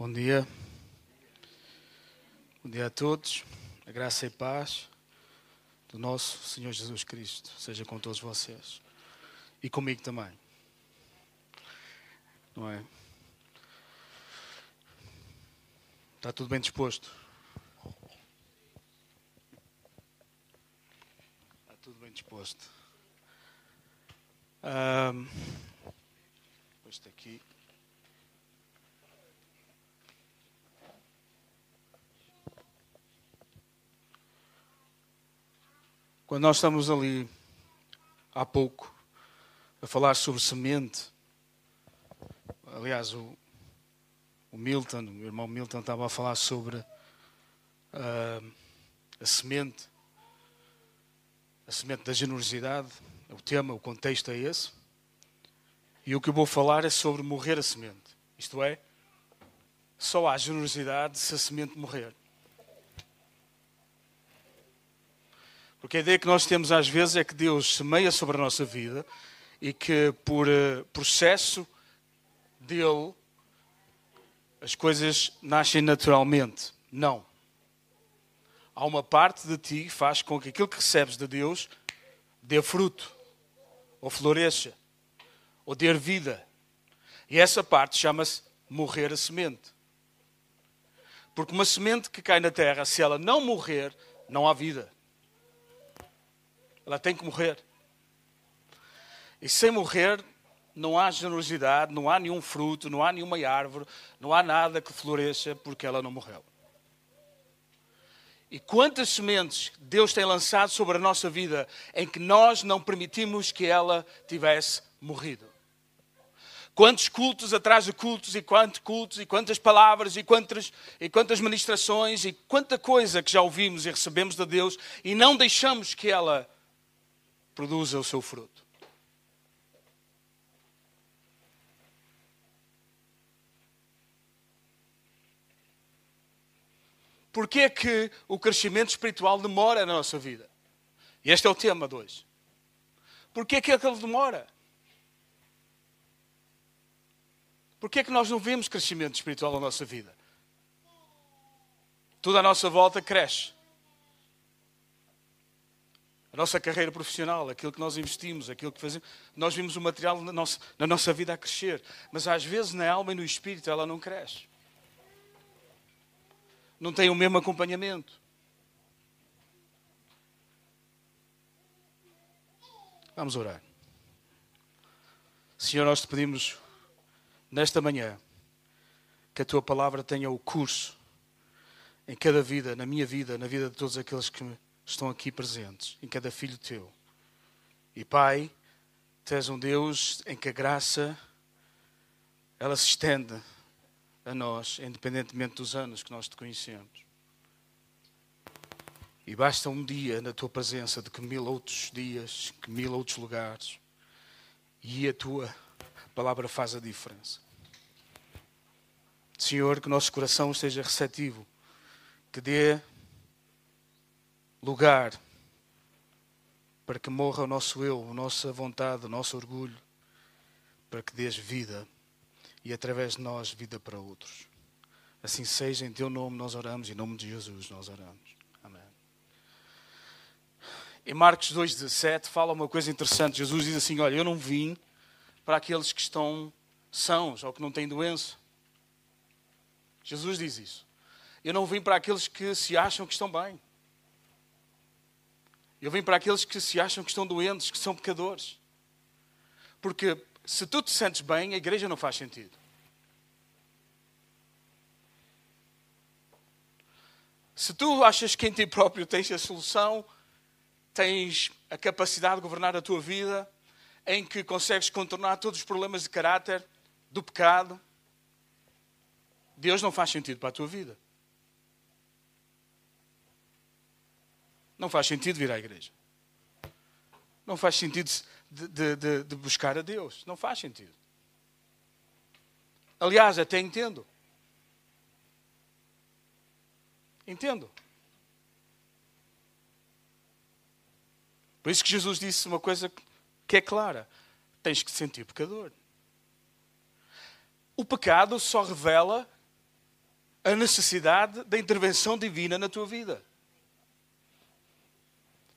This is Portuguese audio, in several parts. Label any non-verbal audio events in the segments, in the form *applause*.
Bom dia. Bom dia a todos. A graça e paz do nosso Senhor Jesus Cristo seja com todos vocês e comigo também. Não é? Está tudo bem disposto? Está tudo bem disposto. Um, este aqui. Quando nós estamos ali há pouco a falar sobre semente, aliás, o, o Milton, o irmão Milton, estava a falar sobre uh, a semente, a semente da generosidade. O tema, o contexto é esse. E o que eu vou falar é sobre morrer a semente. Isto é, só há generosidade se a semente morrer. Porque a ideia que nós temos às vezes é que Deus semeia sobre a nossa vida e que por uh, processo dele as coisas nascem naturalmente. Não. Há uma parte de ti que faz com que aquilo que recebes de Deus dê fruto, ou floresça, ou dê vida. E essa parte chama-se morrer a semente. Porque uma semente que cai na terra, se ela não morrer, não há vida. Ela tem que morrer. E sem morrer, não há generosidade, não há nenhum fruto, não há nenhuma árvore, não há nada que floresça porque ela não morreu. E quantas sementes Deus tem lançado sobre a nossa vida em que nós não permitimos que ela tivesse morrido? Quantos cultos atrás de cultos, e quantos cultos, e quantas palavras, e quantas, e quantas ministrações, e quanta coisa que já ouvimos e recebemos de Deus e não deixamos que ela produza o seu fruto. Porquê é que o crescimento espiritual demora na nossa vida? E este é o tema de hoje. Porquê é que ele demora? Porquê é que nós não vemos crescimento espiritual na nossa vida? Tudo à nossa volta cresce a nossa carreira profissional, aquilo que nós investimos, aquilo que fazemos. Nós vimos o material na nossa, na nossa vida a crescer, mas às vezes na alma e no espírito ela não cresce. Não tem o mesmo acompanhamento. Vamos orar. Senhor, nós te pedimos nesta manhã que a tua palavra tenha o curso em cada vida, na minha vida, na vida de todos aqueles que me estão aqui presentes, em cada filho teu. E Pai, tu és um Deus em que a graça ela se estende a nós, independentemente dos anos que nós te conhecemos. E basta um dia na tua presença de que mil outros dias, que mil outros lugares, e a tua palavra faz a diferença. Senhor, que o nosso coração esteja receptivo, que dê lugar para que morra o nosso eu, a nossa vontade, o nosso orgulho, para que dês vida e através de nós vida para outros. Assim seja, em teu nome nós oramos, em nome de Jesus nós oramos. Amém. Em Marcos 2,17 fala uma coisa interessante. Jesus diz assim: Olha, eu não vim para aqueles que estão sãos ou que não têm doença. Jesus diz isso. Eu não vim para aqueles que se acham que estão bem. Eu vim para aqueles que se acham que estão doentes, que são pecadores. Porque se tu te sentes bem, a igreja não faz sentido. Se tu achas que em ti próprio tens a solução, tens a capacidade de governar a tua vida, em que consegues contornar todos os problemas de caráter, do pecado, Deus não faz sentido para a tua vida. Não faz sentido vir à igreja. Não faz sentido de, de, de, buscar a Deus. Não faz sentido. Aliás, até entendo. Entendo. Por isso que Jesus disse uma coisa que é clara: tens que sentir pecador. O pecado só revela a necessidade da intervenção divina na tua vida.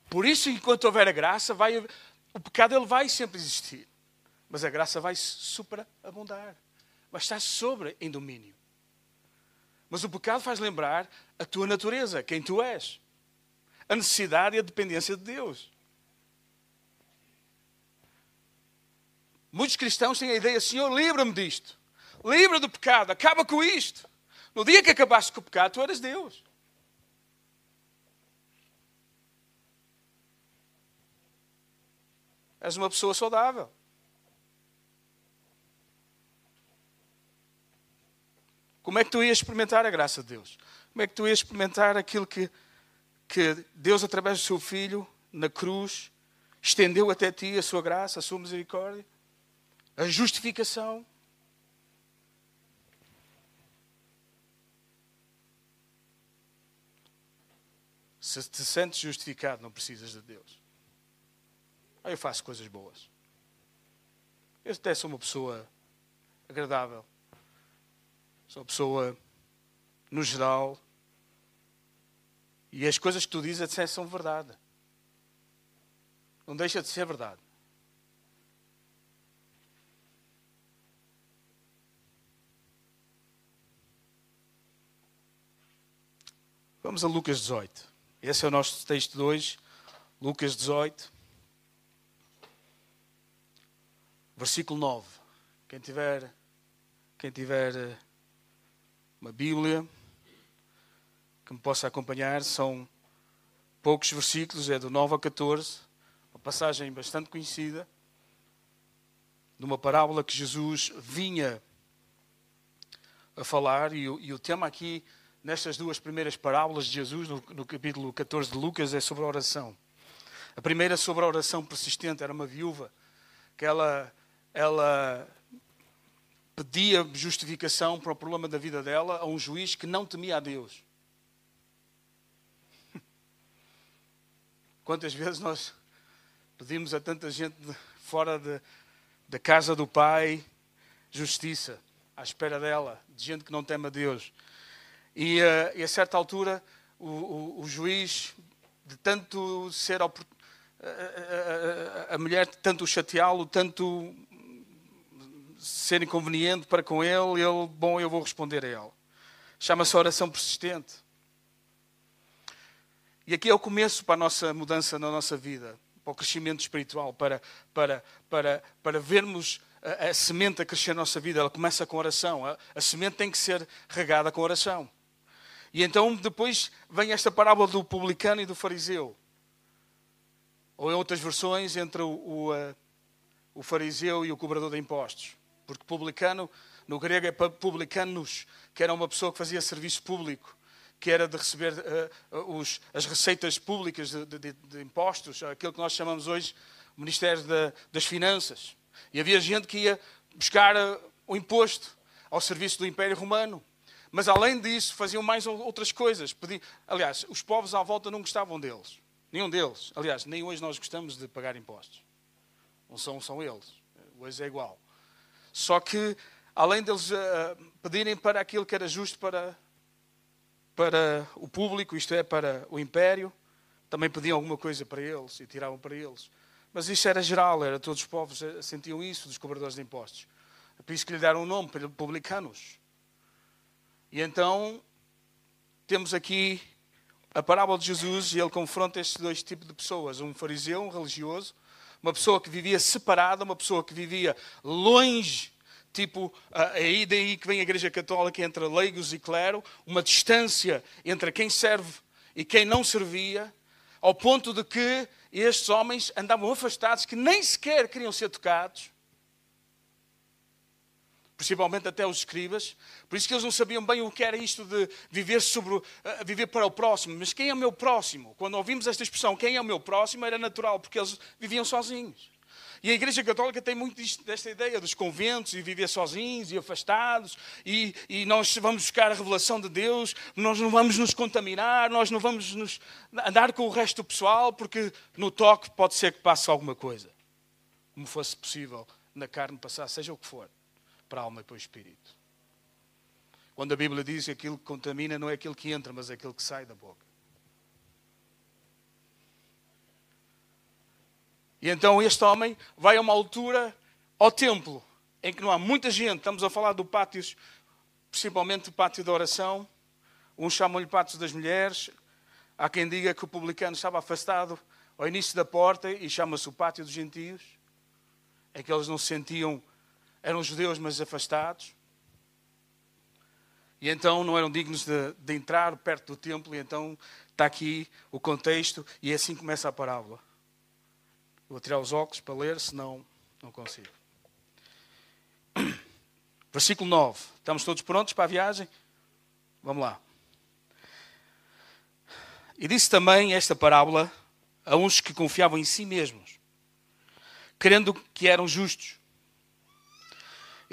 Por isso, enquanto houver a graça, vai, o pecado ele vai sempre existir. Mas a graça vai superabundar. Vai estar sobre em domínio. Mas o pecado faz lembrar a tua natureza, quem tu és. A necessidade e a dependência de Deus. Muitos cristãos têm a ideia, Senhor, livra-me disto. Livra do pecado, acaba com isto. No dia que acabaste com o pecado, tu eras Deus. És uma pessoa saudável. Como é que tu ias experimentar a graça de Deus? Como é que tu ias experimentar aquilo que, que Deus, através do seu Filho, na cruz, estendeu até ti a sua graça, a sua misericórdia? A justificação. Se te sentes justificado, não precisas de Deus. Ah, eu faço coisas boas. Eu até sou uma pessoa agradável. Sou uma pessoa, no geral, e as coisas que tu dizes até são verdade. Não deixa de ser verdade. Vamos a Lucas 18. Esse é o nosso texto de hoje. Lucas 18, versículo 9. Quem tiver, quem tiver eh, uma Bíblia que me possa acompanhar, são poucos versículos, é do 9 ao 14, uma passagem bastante conhecida, de uma parábola que Jesus vinha a falar, e e o tema aqui nestas duas primeiras parábolas de Jesus, no, no, capítulo 14 de Lucas, é sobre a oração. A primeira sobre a oração persistente era uma viúva que ela, ela pedia justificação para o problema da vida dela a um juiz que não temia a Deus. *laughs* Quantas vezes nós pedimos a tanta gente fora da casa do Pai justiça, à espera dela, de gente que não teme a Deus. E, uh, e a certa altura, o, o, o, juiz, de tanto ser a, a, a, a mulher, de tanto chateá-lo, tanto ser inconveniente para com ele, ele, bom, eu vou responder a ele. Chama-se oração persistente. E aqui é o começo para a nossa mudança na nossa vida, para o crescimento espiritual, para, para, para, para vermos a, a semente a crescer na nossa vida. Ela começa com oração. A, a semente tem que ser regada com oração. E então depois vem esta parábola do publicano e do fariseu. Ou em outras versões, entre o, o, o fariseu e o cobrador de impostos. Porque publicano, no grego é publicanos, que era uma pessoa que fazia serviço público, que era de receber uh, os, as receitas públicas de, de, de, impostos, aquilo que nós chamamos hoje Ministério das Finanças. E havia gente que ia buscar uh, o imposto ao serviço do Império Romano. Mas além disso, faziam mais outras coisas. Aliás, os povos à volta não gostavam deles. Nenhum deles. Aliás, nem hoje nós gostamos de pagar impostos. Não são, são eles. Hoje é igual. Só que, além deles uh, pedirem para aquilo que era justo para, para o público, isto é, para o império, também pediam alguma coisa para eles e tiravam para eles. Mas isso era geral, era todos os povos eh, sentiam isso dos cobradores de impostos. É por isso que lhe deram o nome, publicanos. E então temos aqui a parábola de Jesus e ele confronta estes dois tipos de pessoas: um fariseu, um religioso, uma pessoa que vivia separada, uma pessoa que vivia longe, tipo, aí daí que vem a Igreja Católica entre leigos e clero, uma distância entre quem serve e quem não servia, ao ponto de que estes homens andavam afastados, que nem sequer queriam ser tocados principalmente até os escribas, por isso que eles não sabiam bem o que era isto de viver, sobre, viver para o próximo. Mas quem é o meu próximo? Quando ouvimos esta expressão, quem é o meu próximo, era natural, porque eles viviam sozinhos. E a Igreja Católica tem muito desta ideia dos conventos e viver sozinhos e afastados, e, e, nós vamos buscar a revelação de Deus, nós não vamos nos contaminar, nós não vamos nos andar com o resto do pessoal, porque no toque pode ser que passe alguma coisa. Como fosse possível na carne passar, seja o que for para a alma e para o espírito. Quando a Bíblia diz que aquilo que contamina não é aquilo que entra, mas é aquilo que sai da boca. E então este homem vai a uma altura ao templo, em que não há muita gente. Estamos a falar do pátio, principalmente o pátio da oração. Uns chamam-lhe pátio das mulheres. Há quem diga que o publicano estava afastado ao início da porta e chama-se o pátio dos gentios. É que eles não se sentiam, eram judeus, mas afastados. E então não eram dignos de, de entrar perto do templo. E então está aqui o contexto e assim começa a parábola. Vou tirar os óculos para ler, senão não consigo. *clears throat* Versículo 9. Estamos todos prontos para a viagem? Vamos lá. E disse também esta parábola a uns que confiavam em si mesmos, crendo que eram justos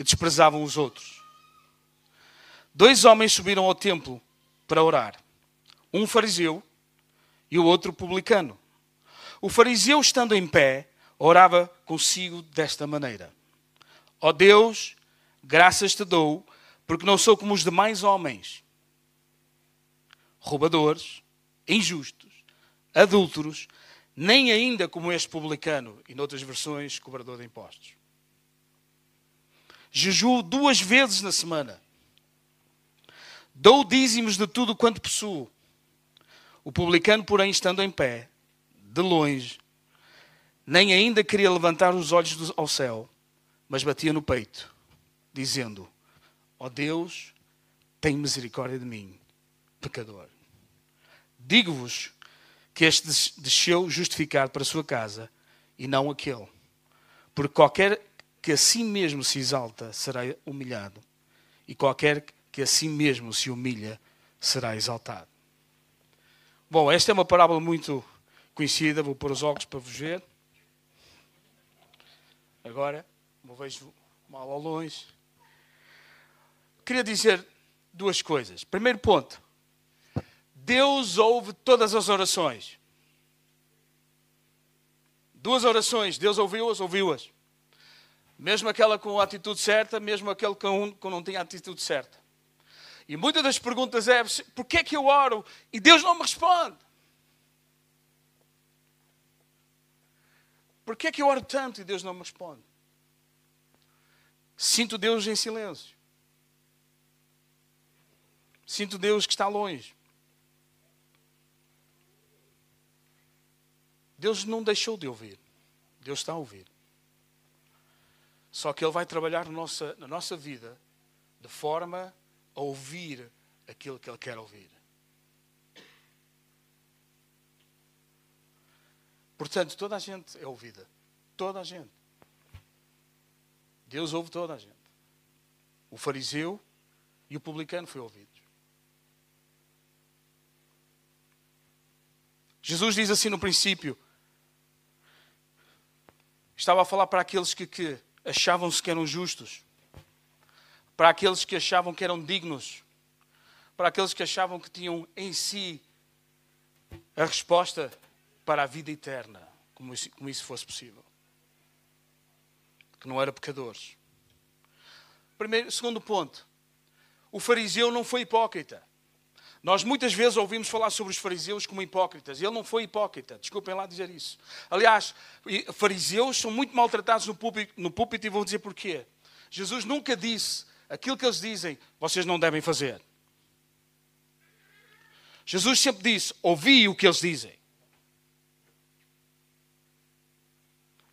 e desprezavam os outros. Dois homens subiram ao templo para orar, um fariseu e o outro publicano. O fariseu, estando em pé, orava consigo desta maneira: Ó oh Deus, graças te dou, porque não sou como os demais homens, roubadores, injustos, adúlteros, nem ainda como este publicano, e noutras versões, cobrador de impostos. Jejuo duas vezes na semana. Dou dízimos de tudo quanto possuo. O publicano, porém, estando em pé, de longe, nem ainda queria levantar os olhos ao céu, mas batia no peito, dizendo: Ó oh Deus, tem misericórdia de mim, pecador. Digo-vos que este desceu justificado para a sua casa e não aquele. Porque qualquer que a si mesmo se exalta será humilhado, e qualquer que a si mesmo se humilha será exaltado. Bom, esta é uma parábola muito conhecida, vou pôr os óculos para vos ver. Agora, me vejo mal ao longe. Queria dizer duas coisas. Primeiro ponto. Deus ouve todas as orações. Duas orações, Deus ouviu-as, ouviu-as. Mesmo aquela com a atitude certa, mesmo aquele que não tinha a atitude certa. E muitas das perguntas é: por que é que eu oro e Deus não me responde? Por que é que eu oro tanto e Deus não me responde? Sinto Deus em silêncio. Sinto Deus que está longe. Deus não deixou de ouvir. Deus está a ouvir. Só que Ele vai trabalhar na nossa, na nossa vida de forma a ouvir aquilo que Ele quer ouvir. Portanto, toda a gente é ouvida. Toda a gente. Deus ouve toda a gente. O fariseu e o publicano foi ouvido. Jesus diz assim no princípio: estava a falar para aqueles que, que achavam-se que eram justos, para aqueles que achavam que eram dignos, para aqueles que achavam que tinham em si a resposta para a vida eterna, como isso, como isso fosse possível. Que não eram pecadores. Primeiro, segundo ponto, o fariseu não foi hipócrita. Nós muitas vezes ouvimos falar sobre os fariseus como hipócritas. Ele não foi hipócrita, desculpem lá dizer isso. Aliás, fariseus são muito maltratados no púlpito, no púlpito e vou dizer porquê. Jesus nunca disse aquilo que eles dizem, vocês não devem fazer. Jesus sempre disse: ouvi o que eles dizem.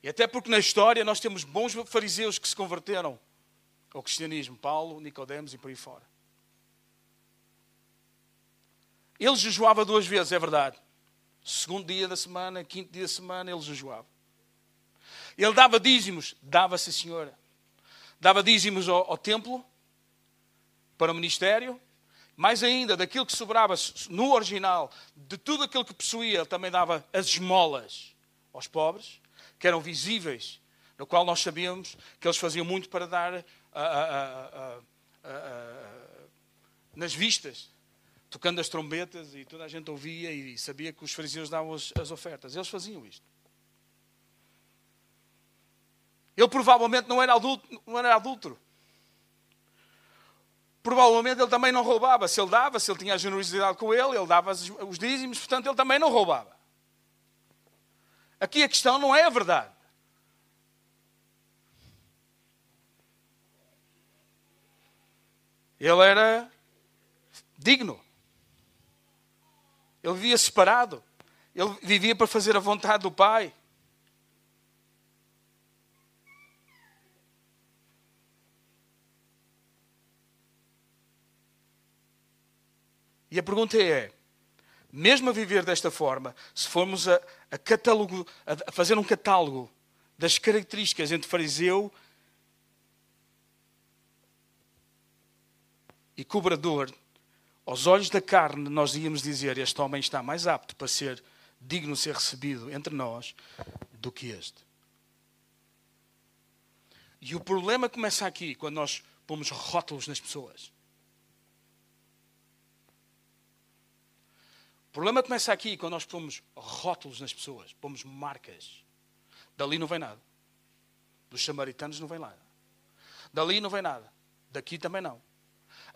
E até porque na história nós temos bons fariseus que se converteram ao cristianismo, Paulo, Nicodemos e por aí fora. Ele jejuava duas vezes, é verdade. Segundo dia da semana, quinto dia da semana, ele jejuava. Ele dava dízimos, dava-se, senhora. Dava dízimos ao, ao templo, para o ministério, mais ainda, daquilo que sobrava no original, de tudo aquilo que possuía, ele também dava as esmolas aos pobres, que eram visíveis, no qual nós sabíamos que eles faziam muito para dar a, a, a, nas vistas tocando as trombetas e toda a gente ouvia e sabia que os fariseus davam as, as ofertas. Eles faziam isto. Ele provavelmente não era, adulto, não era adúltero. provavelmente ele também não roubava. Se ele dava, se ele tinha a generosidade com ele, ele dava os dízimos, portanto ele também não roubava. Aqui a questão não é a verdade. Ele era digno. Ele vivia separado. Ele vivia para fazer a vontade do Pai. E a pergunta é: mesmo a viver desta forma, se formos a, a, catálogo, a fazer um catálogo das características entre fariseu e cobrador, aos olhos da carne, nós íamos dizer: este homem está mais apto para ser digno de ser recebido entre nós do que este. E o problema começa aqui, quando nós pomos rótulos nas pessoas. O problema começa aqui, quando nós pomos rótulos nas pessoas, pomos marcas. Dali não vem nada. Dos samaritanos não vem nada. Dali não vem nada. Daqui também não.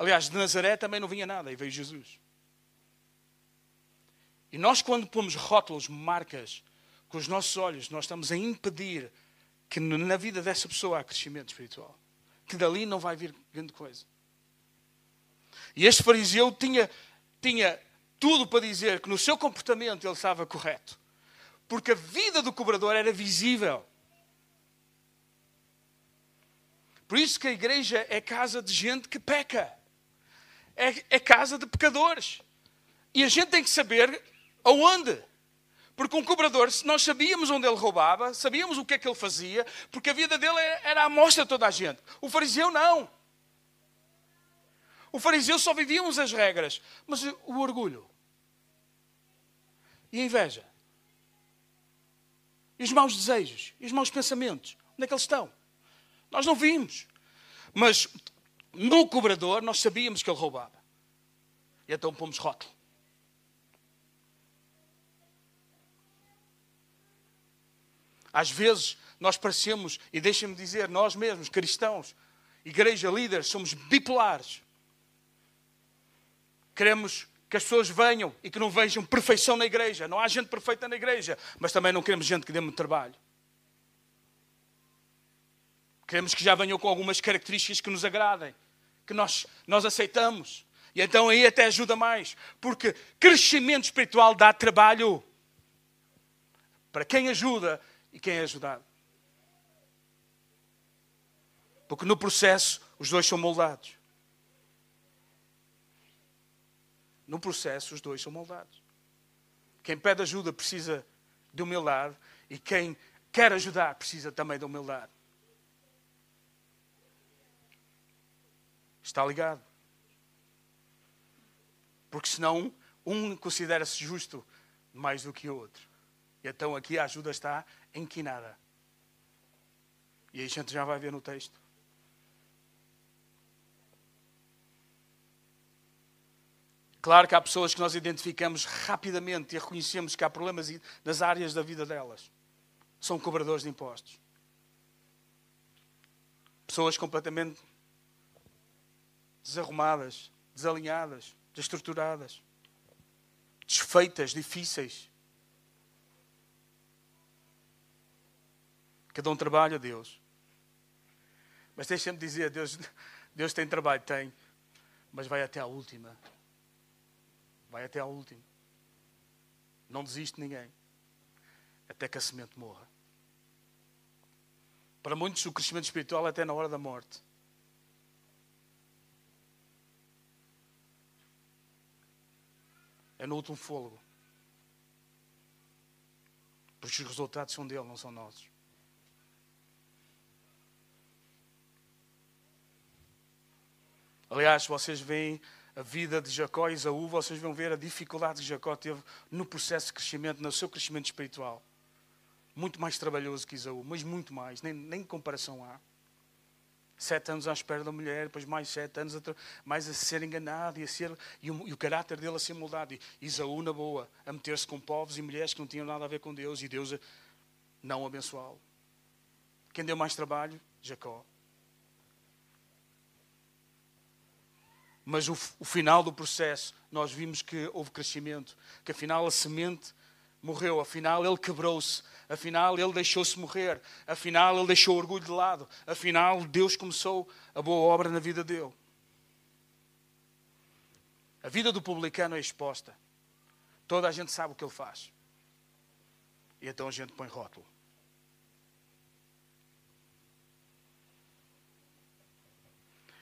Aliás, de Nazaré também não vinha nada e veio Jesus. E nós, quando pomos rótulos, marcas, com os nossos olhos, nós estamos a impedir que na vida dessa pessoa há crescimento espiritual. Que dali não vai vir grande coisa. E este fariseu tinha, tinha tudo para dizer que no seu comportamento ele estava correto. Porque a vida do cobrador era visível. Por isso que a igreja é casa de gente que peca. É, é casa de pecadores. E a gente tem que saber Aonde? Porque um cobrador, nós sabíamos onde ele roubava, sabíamos o que é que ele fazia, porque a vida dele era a amostra de toda a gente. O fariseu não. O fariseu só vivia as regras. Mas o orgulho? E a inveja? E os maus desejos? E os maus pensamentos? Onde é que eles estão? Nós não vimos. Mas no cobrador nós sabíamos que ele roubava. E então pomos rótulo. Às vezes nós parecemos, e deixem-me dizer, nós mesmos, cristãos, igreja, líderes, somos bipolares. Queremos que as pessoas venham e que não vejam perfeição na igreja. Não há gente perfeita na igreja, mas também não queremos gente que dê muito trabalho. Queremos que já venham com algumas características que nos agradem, que nós, nós aceitamos. E então aí até ajuda mais, porque crescimento espiritual dá trabalho. Para quem ajuda, e quem é ajudado. Porque no processo os dois são moldados. No processo os dois são moldados. Quem pede ajuda precisa de humildade e quem quer ajudar precisa também de humildade. Está ligado? Porque senão um considera-se justo mais do que o outro. E então aqui a ajuda está enquinada. E aí a gente já vai ver no texto. Claro que há pessoas que nós identificamos rapidamente e reconhecemos que há problemas nas áreas da vida delas. São cobradores de impostos. Pessoas completamente desarrumadas, desalinhadas, desestruturadas, desfeitas, difíceis. Cada um trabalha, Deus. Mas deixa-me dizer, Deus, Deus tem trabalho, tem, mas vai até a última. Vai até a última. Não desiste ninguém. Até que a semente morra. Para muitos, o crescimento espiritual é até na hora da morte. É no último fôlego. Porque os resultados são dele, não são nossos. Aliás, vocês veem a vida de Jacó e Isaú, vocês vão ver a dificuldade que Jacó teve no processo de crescimento, no seu crescimento espiritual. Muito mais trabalhoso que Isaú, mas muito mais, nem, nem comparação há. Sete anos à espera da mulher, depois mais sete anos, mais a ser enganado e, a ser, e, o, e o caráter dele a ser moldado. E Isaú, na boa, a meter-se com povos e mulheres que não tinham nada a ver com Deus e Deus não abençoá-lo. Quem deu mais trabalho? Jacó. Mas o, o final do processo, nós vimos que houve crescimento, que afinal a semente morreu, afinal ele quebrou-se, afinal ele deixou-se morrer, afinal ele deixou o orgulho de lado, afinal Deus começou a boa obra na vida dele. A vida do publicano é exposta. Toda a gente sabe o que ele faz. E então a gente põe rótulo.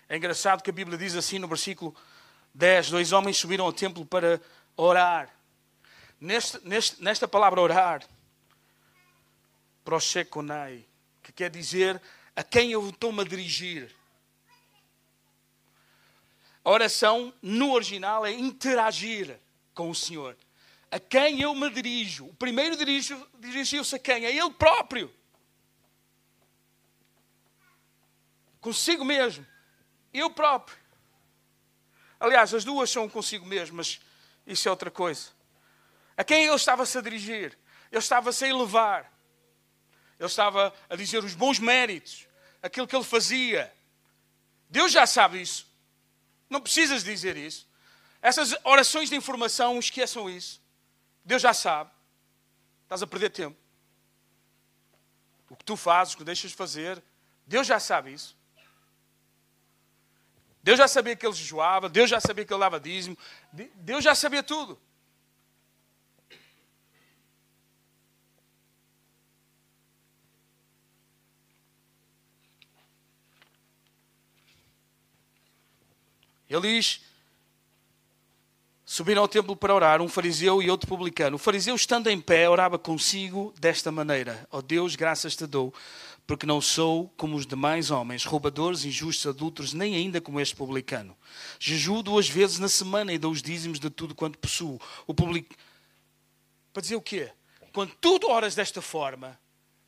É engraçado que a Bíblia diz assim no versículo 10: Dois homens subiram ao templo para orar. Neste, neste, nesta palavra orar, proshekonai, que quer dizer a quem eu estou-me a dirigir. A oração, no original, é interagir com o Senhor. A quem eu me dirijo. O primeiro dirigiu-se a quem? A Ele próprio. Consigo mesmo. Eu próprio. Aliás, as duas são consigo mesmo, mas isso é outra coisa. A quem ele estava-se a dirigir? Ele estava-se a elevar. Ele estava a dizer os bons méritos, aquilo que ele fazia. Deus já sabe isso. Não precisas dizer isso. Essas orações de informação, esqueçam isso. Deus já sabe. Estás a perder tempo. O que tu fazes, o que deixas de fazer, Deus já sabe isso. Deus já sabia que ele jejuava, Deus já sabia que ele dava dízimo, Deus já sabia tudo. Ele diz: Subiram ao templo para orar, um fariseu e outro publicano. O fariseu, estando em pé, orava consigo desta maneira: Ó oh Deus, graças te dou, porque não sou como os demais homens, roubadores, injustos, adultos, nem ainda como este publicano. Jejuo duas vezes na semana e dou os dízimos de tudo quanto possuo. O public... Para dizer o quê? Quando tu oras desta forma,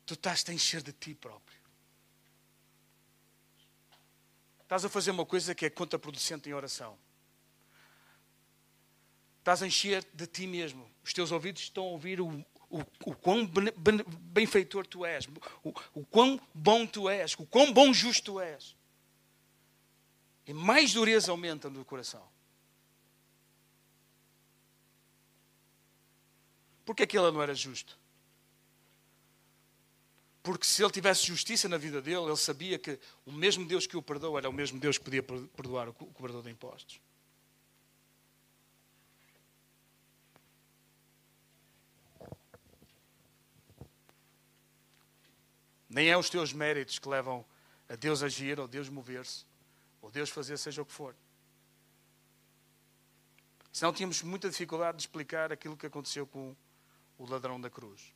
tu estás a encher de ti próprio. Estás a fazer uma coisa que é contraproducente em oração. Estás a encher de ti mesmo. Os teus ouvidos estão a ouvir o, o, o quão benfeitor tu és, o, o quão bom tu és, o quão bom justo tu és. E mais dureza aumenta no coração. Porque aquele não era justo? Porque se ele tivesse justiça na vida dele, ele sabia que o mesmo Deus que o perdoa era o mesmo Deus que podia perdoar o cobrador de impostos. Nem é os teus méritos que levam a Deus agir, ou Deus mover-se, ou Deus fazer seja o que for. Senão tínhamos muita dificuldade de explicar aquilo que aconteceu com o ladrão da cruz.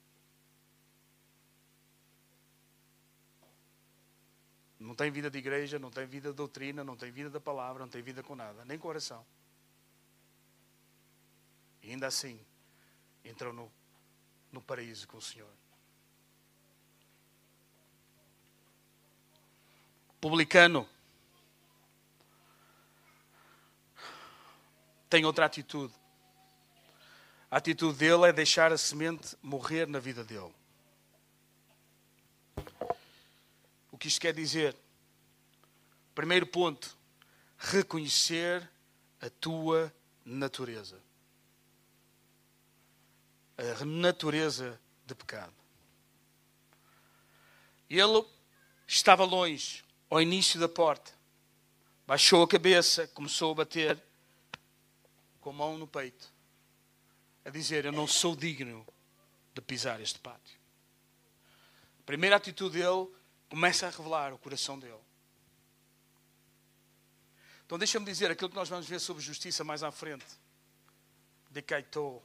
Não tem vida de igreja, não tem vida de doutrina, não tem vida da palavra, não tem vida com nada, nem com oração. E ainda assim, entrou no, no paraíso com o Senhor. Publicano tem outra atitude. A atitude dele é deixar a semente morrer na vida dele. O que isto quer dizer? Primeiro ponto, reconhecer a tua natureza. A natureza de pecado. Ele estava longe, ao início da porta. Baixou a cabeça, começou a bater com a mão no peito, a dizer: Eu não sou digno de pisar este pátio. A primeira atitude dele começa a revelar o coração dele. Então deixa-me dizer aquilo que nós vamos ver sobre justiça mais à frente. De Kaito,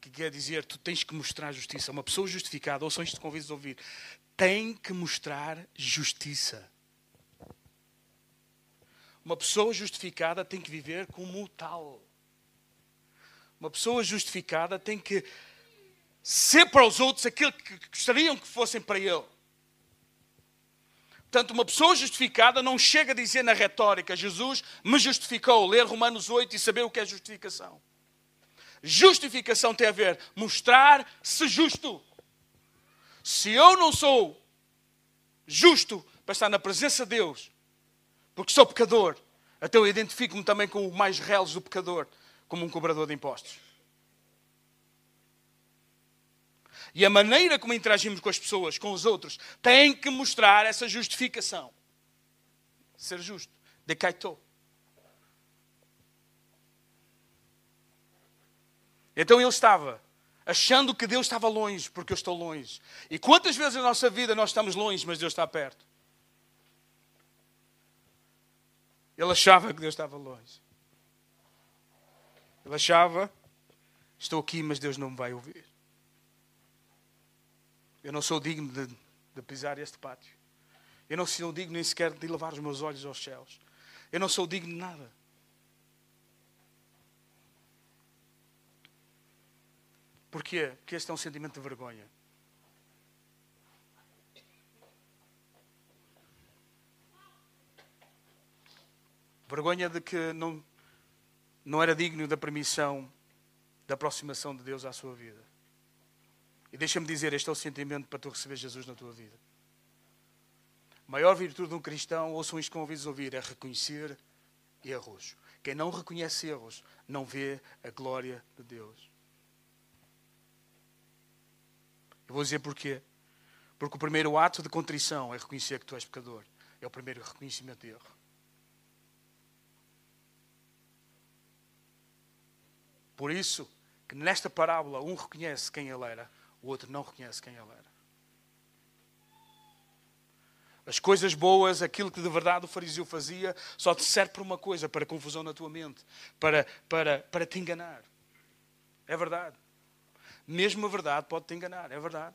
que quer dizer, tu tens que mostrar justiça. Uma pessoa justificada, ouçam isto, convido a ouvir, tem que mostrar justiça. Uma pessoa justificada tem que viver como tal. Uma pessoa justificada tem que ser para os outros aquilo que gostariam que fossem para ele. Portanto, uma pessoa justificada não chega a dizer na retórica: Jesus me justificou. Ler Romanos 8 e saber o que é justificação. Justificação tem a ver mostrar-se justo. Se eu não sou justo para estar na presença de Deus, porque sou pecador, Então eu identifico-me também com o mais reles do pecador, como um cobrador de impostos. E a maneira como interagimos com as pessoas, com os outros, tem que mostrar essa justificação. Ser justo. Decaitou. Então ele estava achando que Deus estava longe, porque eu estou longe. E quantas vezes na nossa vida nós estamos longe, mas Deus está perto? Ele achava que Deus estava longe. Ele achava, estou aqui, mas Deus não me vai ouvir. Eu não sou digno de, de pisar este pátio. Eu não sou digno nem sequer de levar os meus olhos aos céus. Eu não sou digno de nada. Porquê? Porque este é um sentimento de vergonha. Vergonha de que não, não era digno da permissão da aproximação de Deus à sua vida. E deixa-me dizer, este é o sentimento para tu receber Jesus na tua vida. A maior virtude de um cristão, ouçam isto que ouvidos ouvir, é reconhecer erros. Quem não reconhece erros, não vê a glória de Deus. Eu vou dizer porquê. Porque o primeiro ato de contrição é reconhecer que tu és pecador. É o primeiro reconhecimento de erro. Por isso que nesta parábola um reconhece quem ele era, o outro não reconhece quem ele era. As coisas boas, aquilo que de verdade o fariseu fazia, só te serve para uma coisa, para confusão na tua mente, para, para, para te enganar. É verdade. Mesmo a verdade pode te enganar, é verdade.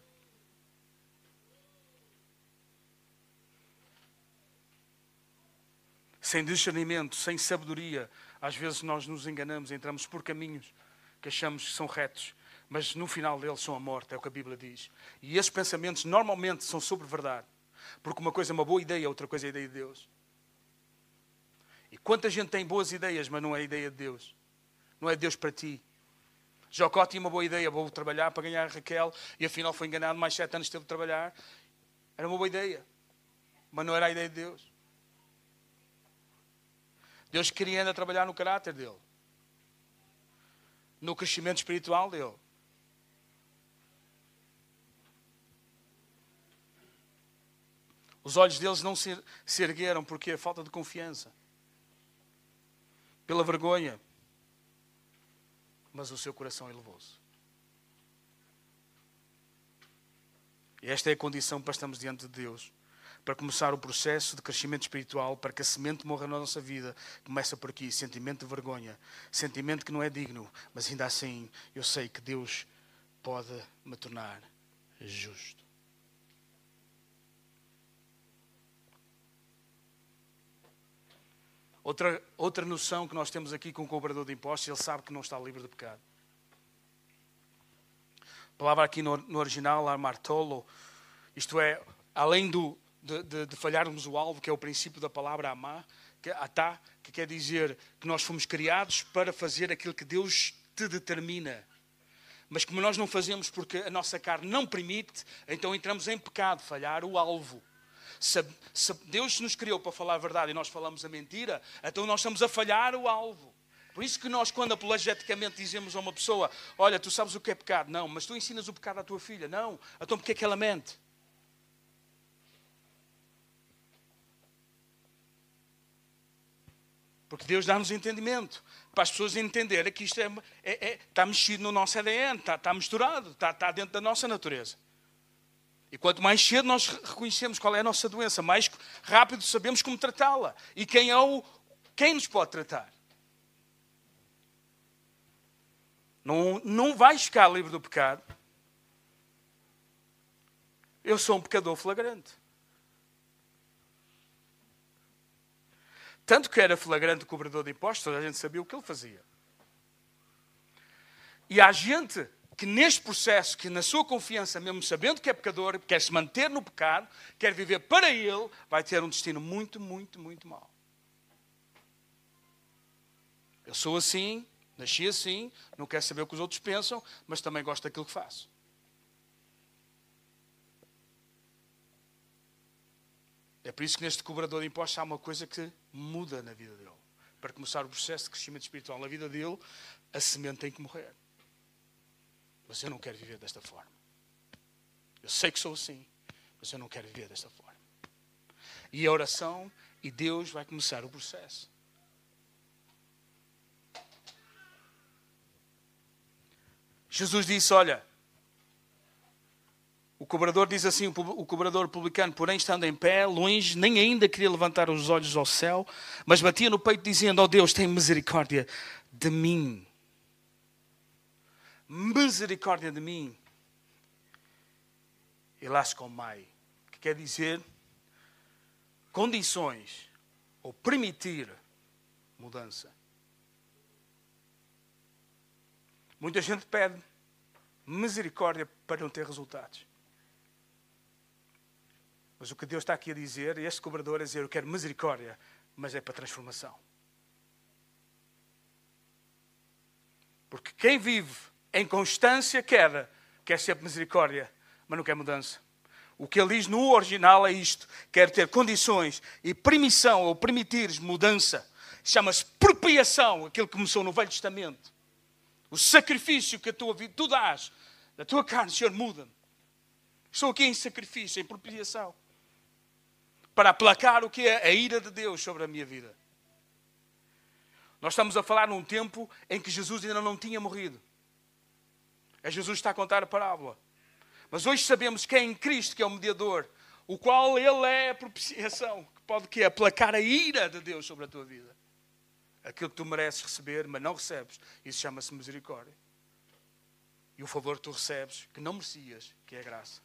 Sem discernimento, sem sabedoria, às vezes nós nos enganamos, entramos por caminhos que achamos que são retos, mas no final deles são a morte, é o que a Bíblia diz. E esses pensamentos normalmente são sobre verdade, porque uma coisa é uma boa ideia, outra coisa é a ideia de Deus. E quanta gente tem boas ideias, mas não é a ideia de Deus. Não é Deus para ti. Jocó tinha uma boa ideia, vou trabalhar para ganhar a Raquel, e afinal foi enganado, mais sete anos teve de trabalhar. Era uma boa ideia, mas não era a ideia de Deus. Deus queria ainda trabalhar no caráter dele, no crescimento espiritual dele. Os olhos deles não se, se ergueram porque a falta de confiança, pela vergonha, mas o seu coração elevou-se. E esta é a condição para estarmos diante de Deus para começar o processo de crescimento espiritual, para que a semente morra na nossa vida, começa por aqui: sentimento de vergonha, sentimento que não é digno, mas ainda assim eu sei que Deus pode me tornar justo. Outra, outra noção que nós temos aqui com o cobrador de impostos, ele sabe que não está livre de pecado. A palavra aqui no, no original, amartolo, isto é, além do, de, de, de, falharmos o alvo, que é o princípio da palavra amar, que, atá, que quer dizer que nós fomos criados para fazer aquilo que Deus te determina. Mas como nós não fazemos porque a nossa carne não permite, então entramos em pecado, falhar o alvo. Se, se Deus nos criou para falar a verdade e nós falamos a mentira, então nós estamos a falhar o alvo. Por isso que nós, quando apologeticamente dizemos a uma pessoa: Olha, tu sabes o que é pecado? Não, mas tu ensinas o pecado à tua filha? Não. Então porquê é que ela mente? Porque Deus dá-nos entendimento. Para as pessoas entenderem que isto é, é, é, está mexido no nosso ADN, está, está misturado, está, está dentro da nossa natureza. E quanto mais cedo nós reconhecemos qual é a nossa doença, mais rápido sabemos como tratá-la. E quem é o quem nos pode tratar. Não, não vais ficar livre do pecado. Eu sou um pecador flagrante. Tanto que era flagrante cobrador de impostos, a gente sabia o que ele fazia. E há gente que neste processo, que na sua confiança, mesmo sabendo que é pecador, quer se manter no pecado, quer viver para ele, vai ter um destino muito, muito, muito mau. Eu sou assim, nasci assim, não quero saber o que os outros pensam, mas também gosto daquilo que faço. É por isso que neste cobrador de impostos há uma coisa que muda na vida dele. para começar o processo de crescimento espiritual na vida dele, a semente tem que morrer. Mas eu não quero viver desta forma. Eu sei que sou assim, mas eu não quero viver desta forma. E a oração e Deus vai começar o processo. Jesus disse: Olha, o cobrador diz assim: o cobrador publicano, porém, estando em pé, longe, nem ainda queria levantar os olhos ao céu, mas batia no peito, dizendo: Ó oh Deus, tem misericórdia de mim. Misericórdia de mim. E lá comai, que quer dizer condições ou permitir mudança. Muita gente pede misericórdia para não ter resultados. Mas o que Deus está aqui a dizer, este cobrador a dizer, eu quero misericórdia, mas é para transformação. Porque quem vive em constância queda, quer sempre misericórdia, mas não quer mudança. O que ele diz no original é isto: quer ter condições e permissão ou permitires mudança. Chama-se propriação, aquilo que começou no Velho Testamento. O sacrifício que a tua vida, tu dás, da tua carne, Senhor, muda-me. Estou aqui em sacrifício, em propriação. Para aplacar o que é a ira de Deus sobre a minha vida. Nós estamos a falar num tempo em que Jesus ainda não tinha morrido. É Jesus que está a contar a parábola. Mas hoje sabemos que é em Cristo que é o mediador, o qual Ele é a propiciação, que pode que aplacar a ira de Deus sobre a tua vida aquilo que tu mereces receber, mas não recebes. Isso chama-se misericórdia. E o favor que tu recebes, que não merecias, que é graça.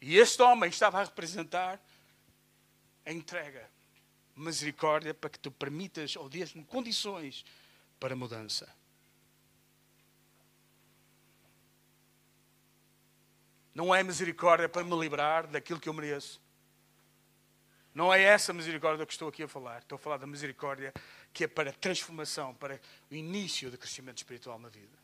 E este homem estava a representar a entrega, misericórdia, para que tu permitas ou dês-me condições para mudança. Não é misericórdia para me livrar daquilo que eu mereço. Não é essa misericórdia que estou aqui a falar. Estou a falar da misericórdia que é para transformação, para o início do crescimento espiritual na vida.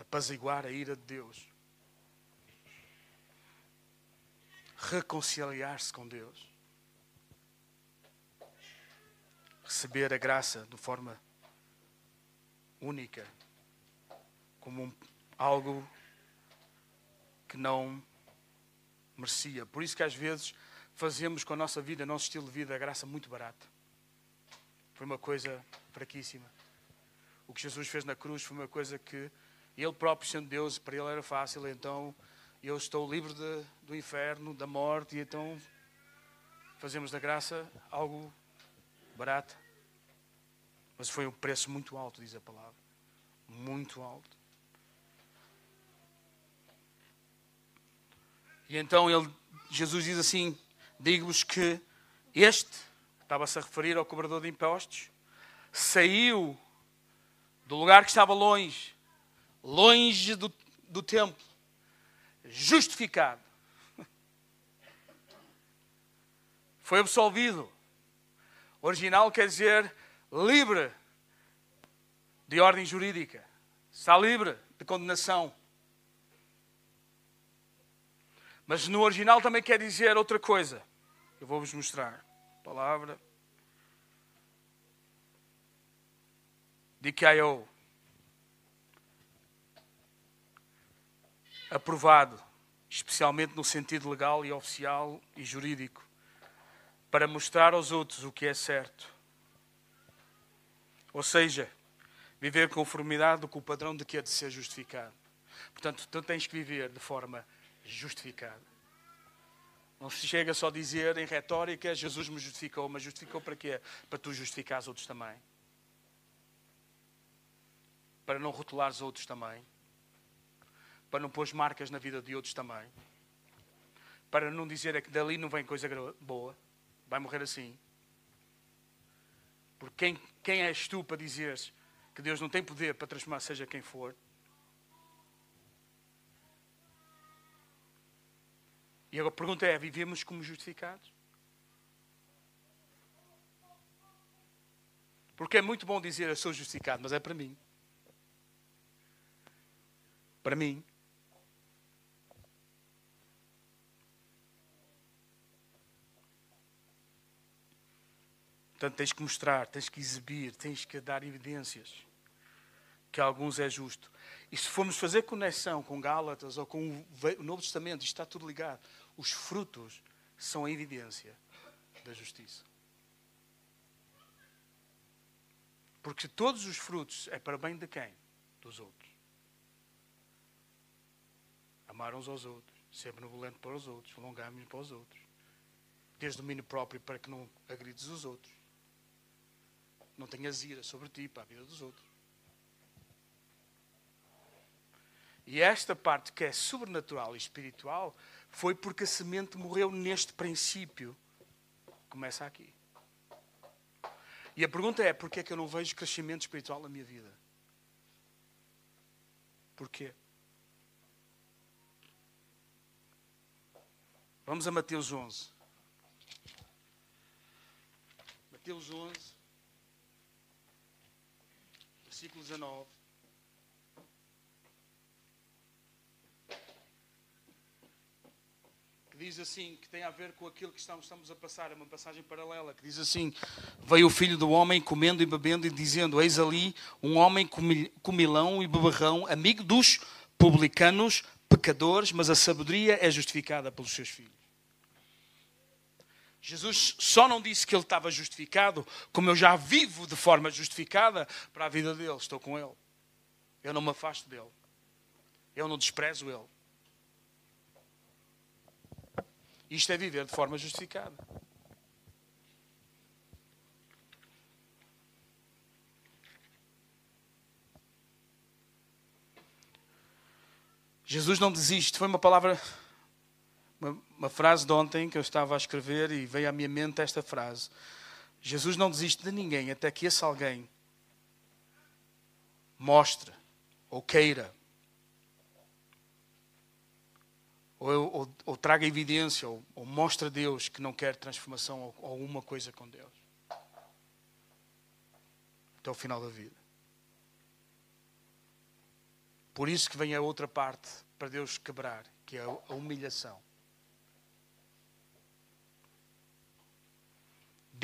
Apaziguar a ira de Deus. Reconciliar-se com Deus. Receber a graça de forma única, como um algo que não merecia. Por isso que às vezes fazemos com a nossa vida, nosso estilo de vida, a graça muito barata. Foi uma coisa fraquíssima. O que Jesus fez na cruz foi uma coisa que ele próprio, sendo Deus, para ele era fácil. Então eu estou livre de, do inferno, da morte, e então fazemos da graça algo barato. Mas foi um preço muito alto, diz a palavra. Muito alto. E então ele, Jesus diz assim: Digo-vos que este, estava-se a referir ao cobrador de impostos, saiu do lugar que estava longe, longe do, do templo, justificado. Foi absolvido. Original quer dizer livre de ordem jurídica. Está livre de condenação. Mas no original também quer dizer outra coisa. Eu vou-vos mostrar. Palavra. DKIO. Aprovado, especialmente no sentido legal e oficial e jurídico, para mostrar aos outros o que é certo. Ou seja, viver conformidade com o padrão de que é de ser justificado. Portanto, tu tens que viver de forma justificado. Não se chega só a dizer em retórica, Jesus me justificou, mas justificou para quê? Para tu justificar os outros também. Para não rotular os outros também. Para não pôr marcas na vida de outros também. Para não dizer é que dali não vem coisa boa. Vai morrer assim. Porque quem, quem és tu para dizeres que Deus não tem poder para transformar seja quem for? E a pergunta é: vivemos como justificados? Porque é muito bom dizer eu sou justificado, mas é para mim. Para mim. Portanto, tens que mostrar, tens que exibir, tens que dar evidências que alguns é justo. E se formos fazer conexão com Gálatas ou com o Novo Testamento, isto está tudo ligado. Os frutos são a evidência da justiça. Porque todos os frutos é para bem de quem? Dos outros. Amar uns aos outros, ser benevolente para os outros, alongar-me para os outros. Ter domínio próprio para que não agrides os outros. Não tenhas ira sobre ti para a vida dos outros. E esta parte que é sobrenatural e espiritual foi porque a semente morreu neste princípio. Começa aqui. E a pergunta é: porquê é que eu não vejo crescimento espiritual na minha vida? Porquê? Vamos a Mateus 11. Mateus 11, versículo 19. que diz assim, que tem a ver com aquilo que estamos, estamos a passar, é uma passagem paralela, que diz assim: Veio o filho do homem comendo e bebendo e dizendo: Eis ali um homem comilão e beberrão, amigo dos publicanos, pecadores, mas a sabedoria é justificada pelos seus filhos. Jesus só não disse que ele estava justificado, como eu já vivo de forma justificada para a vida dele, estou com ele. Eu não me afasto dele. Eu não desprezo ele. Isto é viver de forma justificada. Jesus não desiste. Foi uma palavra, uma, frase de ontem que eu estava a escrever e veio à minha mente esta frase. Jesus não desiste de ninguém até que esse alguém mostre ou queira ou, ou, ou traga evidência, ou, ou mostra a Deus que não quer transformação ou, ou uma coisa com Deus. Até o final da vida. Por isso que vem a outra parte para Deus quebrar, que é a humilhação.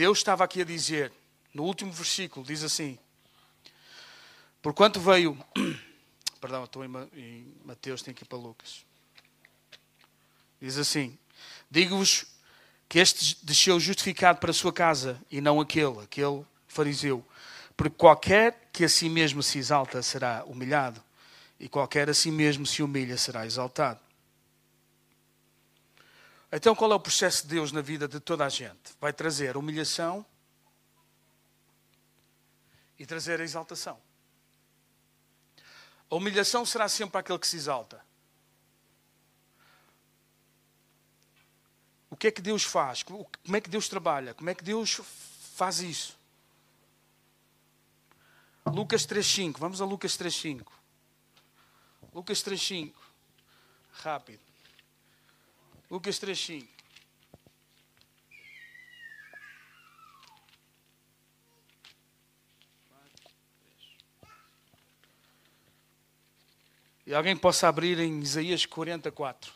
Deus estava aqui a dizer, no último versículo, diz assim: Porquanto veio. *coughs* Perdão, estou em Mateus, tenho que ir para Lucas. Diz assim: Digo-vos que este desceu justificado para a sua casa e não aquele, aquele fariseu. Porque qualquer que a si mesmo se exalta será humilhado, e qualquer a si mesmo se humilha será exaltado. Então, qual é o processo de Deus na vida de toda a gente? Vai trazer humilhação e trazer a exaltação. A humilhação será sempre aquele que se exalta. que é que Deus faz? Como é que Deus trabalha? Como é que Deus faz isso? Lucas 3.5. Vamos a Lucas 3.5. Lucas 3.5. Rápido. Lucas 3.5. E alguém possa abrir em Isaías 44.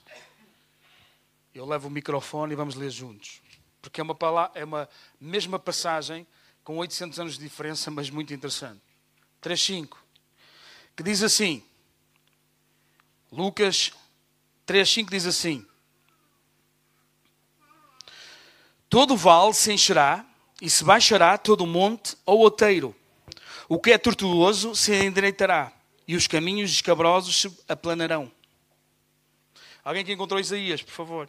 Eu levo o microfone e vamos ler juntos. Porque é uma, palavra, é uma mesma passagem com 800 anos de diferença, mas muito interessante. 3.5. Que diz assim. Lucas 3.5 diz assim. Todo vale se encherá e se baixará todo monte ou outeiro. O que é tortuoso se endireitará e os caminhos escabrosos se aplanarão. Alguém que encontrou Isaías, por favor.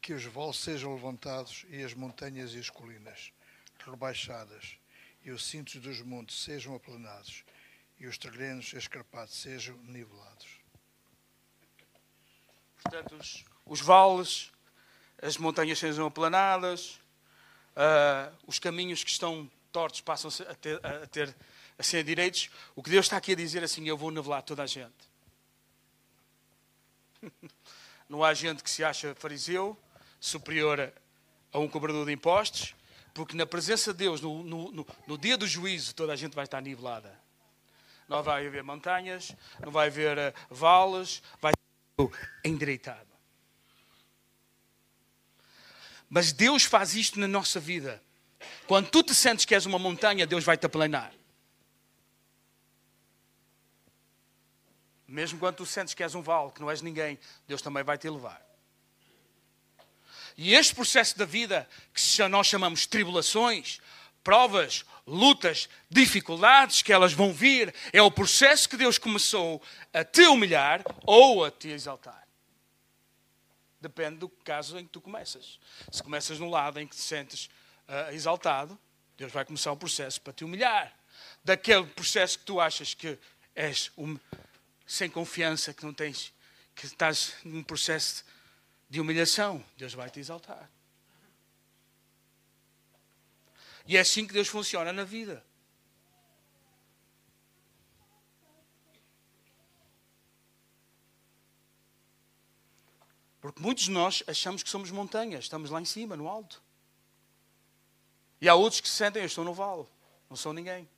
que os vales sejam levantados e as montanhas e as colinas rebaixadas, e os cintos dos montes sejam aplanados, e os terrenos escarpados sejam nivelados. Portanto, os, os vales, as montanhas sejam aplanadas, uh, os caminhos que estão tortos passam a ter, a ter a ser direitos. O que Deus está aqui a dizer assim, eu vou nivelar toda a gente. *laughs* Não há gente que se acha fariseu, superior a um cobrador de impostos, porque na presença de Deus, no, no, no, dia do juízo, toda a gente vai estar nivelada. Não vai haver montanhas, não vai haver uh, vales, vai endireitado. Mas Deus faz isto na nossa vida. Quando tu te sentes que és uma montanha, Deus vai te aplanar. Mesmo quando tu sentes que és um vale, que não és ninguém, Deus também vai te elevar. E este processo da vida, que nós chamamos tribulações, provas, lutas, dificuldades que elas vão vir, é o processo que Deus começou a te humilhar ou a te exaltar. Depende do caso em que tu começas. Se começas no lado em que te sentes uh, exaltado, Deus vai começar o processo para te humilhar. Daquele processo que tu achas que és um, sem confiança, que não tens, que estás num processo de humilhação, Deus vai te exaltar. E é assim que Deus funciona na vida. Porque muitos de nós achamos que somos montanhas, estamos lá em cima, no alto. E há outros que se sentem, eu estou no vale, não sou ninguém.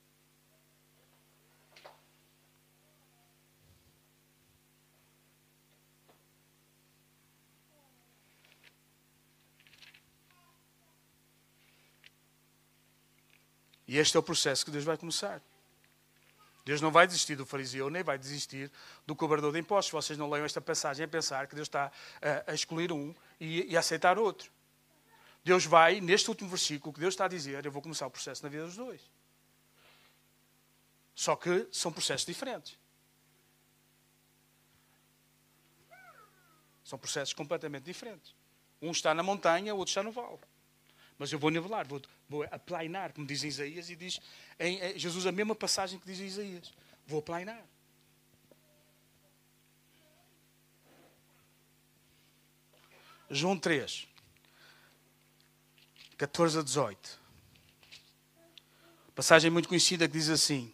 E este é o processo que Deus vai começar. Deus não vai desistir do fariseu, nem vai desistir do cobrador de impostos. Vocês não leiam esta passagem a pensar que Deus está a, a escolher um e, e a aceitar outro. Deus vai, neste último versículo, que Deus está a dizer, eu vou começar o processo na vida dos dois. Só que são processos diferentes. São processos completamente diferentes. Um está na montanha, o outro está no vale. Mas eu vou nivelar, vou, vou aplainar, como diz Isaías, e diz em, Jesus a mesma passagem que diz Isaías. Vou aplainar. João 3, 14 a 18. Passagem muito conhecida que diz assim: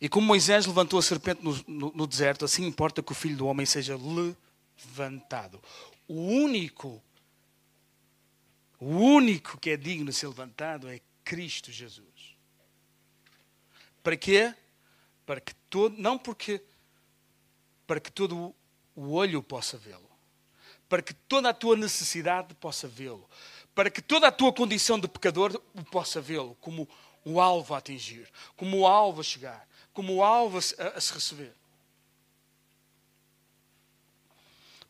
E como Moisés levantou a serpente no, no, no deserto, assim importa que o filho do homem seja levantado. O único o único que é digno de ser levantado é Cristo Jesus. Para quê? Para que todo, não porque para que todo o olho possa vê-lo, para que toda a tua necessidade possa vê-lo, para que toda a tua condição de pecador possa vê-lo como um alvo a atingir, como um alvo a chegar, como um alvo a, a se receber.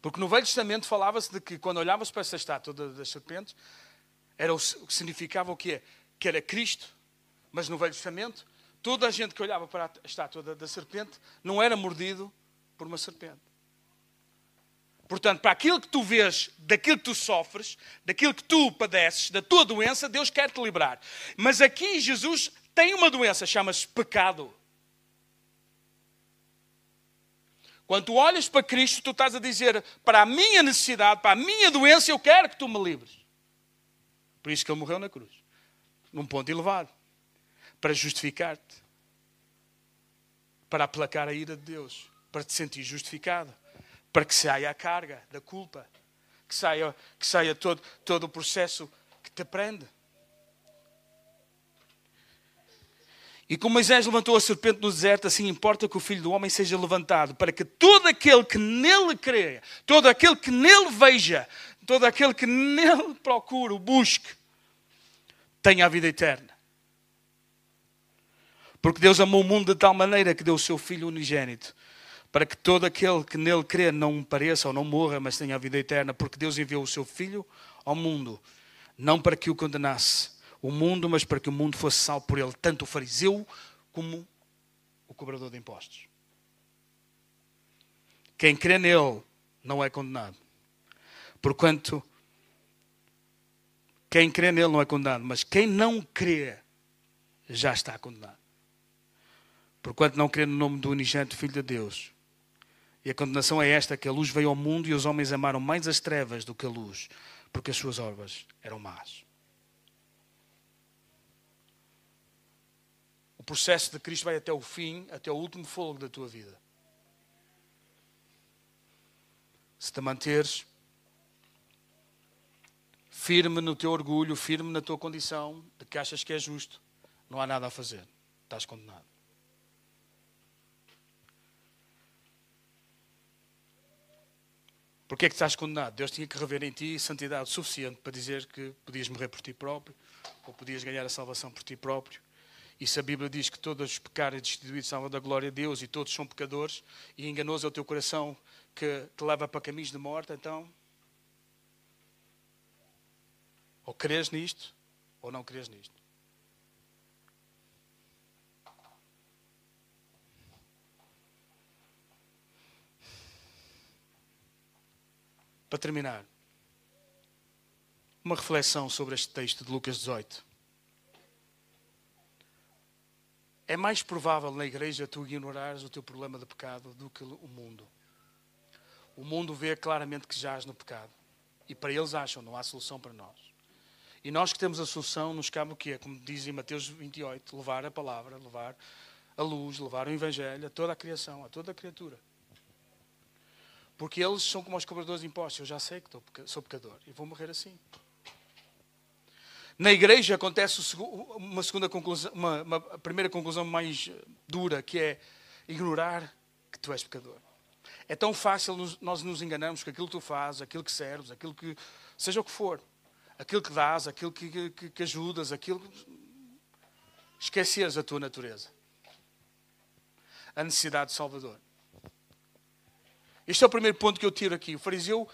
Porque no Velho Testamento falava-se de que quando olhavas para essa estátua das serpentes, era o que significava o quê? Que era Cristo. Mas no Velho Testamento, toda a gente que olhava para a estátua da, da serpente não era mordido por uma serpente. Portanto, para aquilo que tu vês, daquilo que tu sofres, daquilo que tu padeces, da tua doença, Deus quer te livrar. Mas aqui Jesus tem uma doença, chama-se pecado. Quando tu olhas para Cristo, tu estás a dizer: para a minha necessidade, para a minha doença, eu quero que tu me livres. Por isso que ele morreu na cruz. Num ponto elevado. Para justificar-te. Para aplacar a ira de Deus. Para te sentir justificado. Para que saia a carga da culpa. Que saia, que saia todo, todo o processo que te prende. E como Moisés levantou a serpente no deserto, assim importa que o Filho do Homem seja levantado, para que todo aquele que nele creia, todo aquele que nele veja, todo aquele que nele procure, o busque, tenha a vida eterna. Porque Deus amou o mundo de tal maneira que deu o seu Filho unigênito, para que todo aquele que nele crê não pareça ou não morra, mas tenha a vida eterna, porque Deus enviou o seu Filho ao mundo, não para que o condenasse, o mundo, mas para que o mundo fosse salvo por ele, tanto o fariseu como o cobrador de impostos. Quem crê nele não é condenado. Porquanto quem crê nele não é condenado, mas quem não crê já está condenado. Porquanto não crê no nome do unigênito Filho de Deus. E a condenação é esta: que a luz veio ao mundo e os homens amaram mais as trevas do que a luz, porque as suas obras eram más. Processo de Cristo vai até o fim, até o último fogo da tua vida. Se te manteres firme no teu orgulho, firme na tua condição de que achas que é justo, não há nada a fazer. Estás condenado. Porquê é que estás condenado? Deus tinha que rever em ti santidade suficiente para dizer que podias morrer por ti próprio ou podias ganhar a salvação por ti próprio. E se a Bíblia diz que todos os pecados destituídos são da glória de Deus e todos são pecadores e enganoso é o teu coração que te leva para caminhos de morte, então ou crês nisto ou não crês nisto. Para terminar, uma reflexão sobre este texto de Lucas 18. É mais provável na igreja tu ignorares o teu problema de pecado do que o mundo. O mundo vê claramente que jaz no pecado. E para eles acham, não há solução para nós. E nós que temos a solução, nos cabe o quê? Como diz em Mateus 28, levar a palavra, levar a luz, levar o Evangelho a toda a criação, a toda a criatura. Porque eles são como os cobradores de impostos. Eu já sei que sou pecador e vou morrer assim. Na igreja acontece uma segunda conclusão, uma, uma primeira conclusão mais dura, que é ignorar que tu és pecador. É tão fácil nós nos enganarmos com aquilo que tu fazes, aquilo que serves, aquilo que seja o que for, aquilo que dás, aquilo que, que, que ajudas, aquilo que esqueceres a tua natureza, a necessidade de Salvador. Este é o primeiro ponto que eu tiro aqui. O fariseu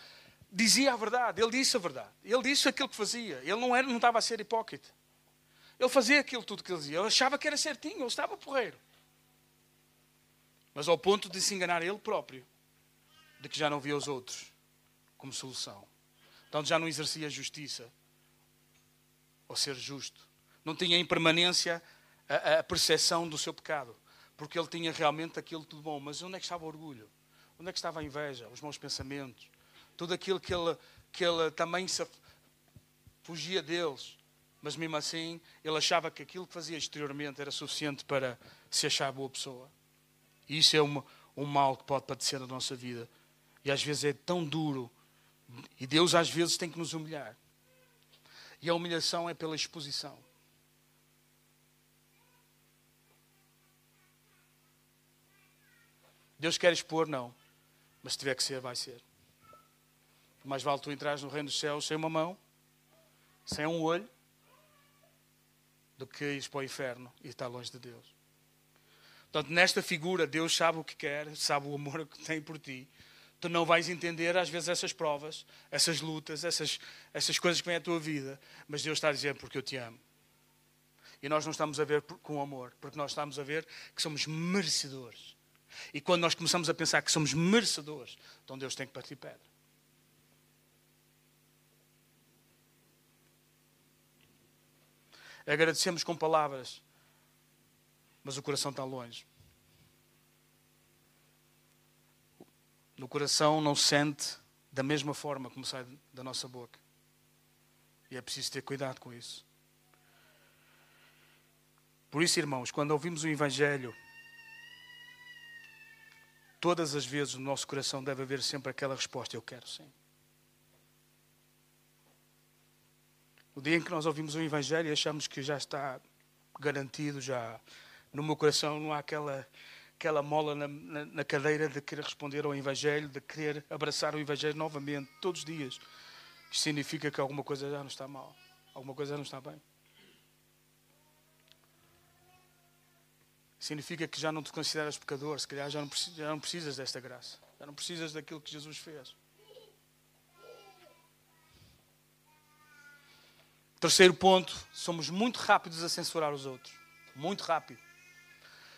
dizia a verdade, ele disse a verdade, ele disse aquilo que fazia, ele não, era, não estava a ser hipócrita. Ele fazia aquilo tudo que ele dizia, ele achava que era certinho, ele estava porreiro. Mas ao ponto de se enganar ele próprio, de que já não via os outros como solução. Então já não exercia justiça ou ser justo. Não tinha em permanência a, a percepção do seu pecado, porque ele tinha realmente aquilo tudo bom. Mas onde é que estava o orgulho? Onde é que estava a inveja, os maus pensamentos? Tudo aquilo que ele, que ele também se fugia deles. Mas mesmo assim, ele achava que aquilo que fazia exteriormente era suficiente para se achar boa pessoa. E isso é uma, um mal que pode padecer na nossa vida. E às vezes é tão duro. E Deus às vezes tem que nos humilhar. E a humilhação é pela exposição. Deus quer expor? Não. Mas se tiver que ser, vai ser. Mais vale tu entrares no reino dos céus sem uma mão, sem um olho, do que ires para o inferno e estar longe de Deus. Portanto, nesta figura, Deus sabe o que quer, sabe o amor que tem por ti. Tu não vais entender, às vezes, essas provas, essas lutas, essas, essas coisas que vêm à tua vida, mas Deus está a dizer porque eu te amo. E nós não estamos a ver com amor, porque nós estamos a ver que somos merecedores e quando nós começamos a pensar que somos merecedores, então Deus tem que partir pedra. Agradecemos com palavras, mas o coração está longe. No coração não sente da mesma forma como sai da nossa boca. E é preciso ter cuidado com isso. Por isso, irmãos, quando ouvimos o Evangelho, Todas as vezes no nosso coração deve haver sempre aquela resposta: Eu quero sim. O dia em que nós ouvimos o Evangelho e achamos que já está garantido, já no meu coração não há aquela, aquela mola na, na, na cadeira de querer responder ao Evangelho, de querer abraçar o Evangelho novamente, todos os dias. Isto significa que alguma coisa já não está mal, alguma coisa já não está bem. significa que já não te consideras pecador, se calhar já não, já não precisas desta graça, já não precisas daquilo que Jesus fez. Terceiro ponto, somos muito rápidos a censurar os outros. Muito rápido.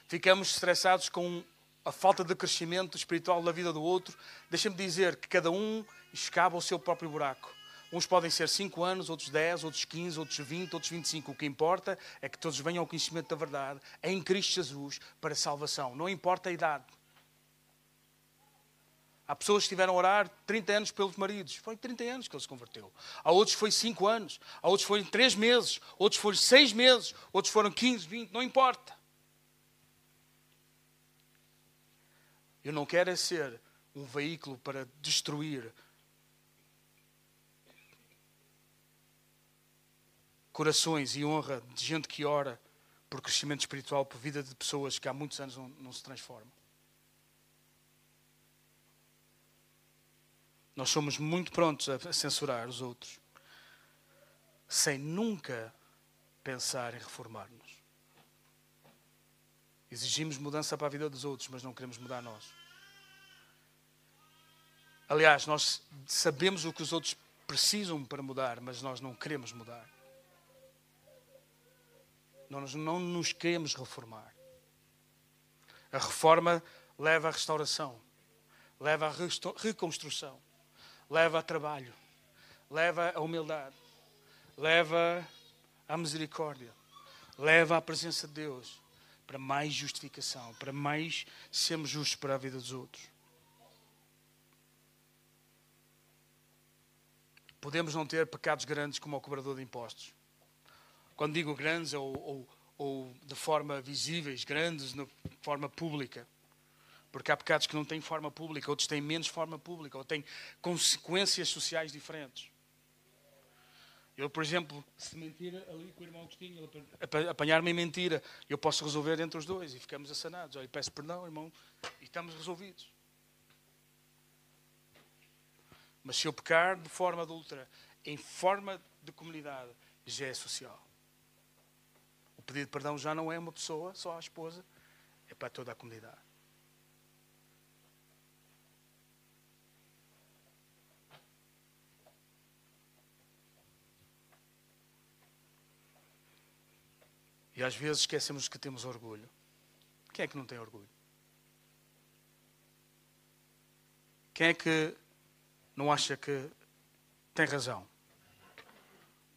Ficamos estressados com a falta de crescimento espiritual da vida do outro. Deixa-me dizer que cada um escava o seu próprio buraco. Uns podem ser 5 anos, outros 10, outros 15, outros 20, outros 25. O que importa é que todos venham ao conhecimento da verdade em Cristo Jesus para salvação. Não importa a idade. Há pessoas que estiveram a orar 30 anos pelos maridos. Foi 30 anos que ele se converteu. Há outros foi 5 anos. Há outros foi 3 meses. Outros foram 6 meses. Outros foram 15, 20. Não importa. Eu não quero é ser um veículo para destruir corações e honra de gente que ora por crescimento espiritual, por vida de pessoas que há muitos anos não, não se transformam. Nós somos muito prontos a censurar os outros, sem nunca pensar em reformar-nos. Exigimos mudança para a vida dos outros, mas não queremos mudar nós. Aliás, nós sabemos o que os outros precisam para mudar, mas nós não queremos mudar. Nós não nos queremos reformar. A reforma leva à restauração, leva à reconstrução, leva a trabalho, leva à humildade, leva à misericórdia, leva à presença de Deus para mais justificação, para mais sermos justos para a vida dos outros. Podemos não ter pecados grandes como o cobrador de impostos. Quando digo grandes ou, ou, ou de forma visíveis, grandes de forma pública. Porque há pecados que não têm forma pública, outros têm menos forma pública, ou têm consequências sociais diferentes. Eu, por exemplo, se mentir ali com o irmão Agostinho, ele apanhar-me em mentira, eu posso resolver entre os dois e ficamos assanados. Olha, peço perdão, irmão, e estamos resolvidos. Mas se eu pecar de forma adulta, em forma de comunidade, já é social. O pedido de perdão já não é uma pessoa, só a esposa, é para toda a comunidade. E às vezes esquecemos que temos orgulho. Quem é que não tem orgulho? Quem é que não acha que tem razão?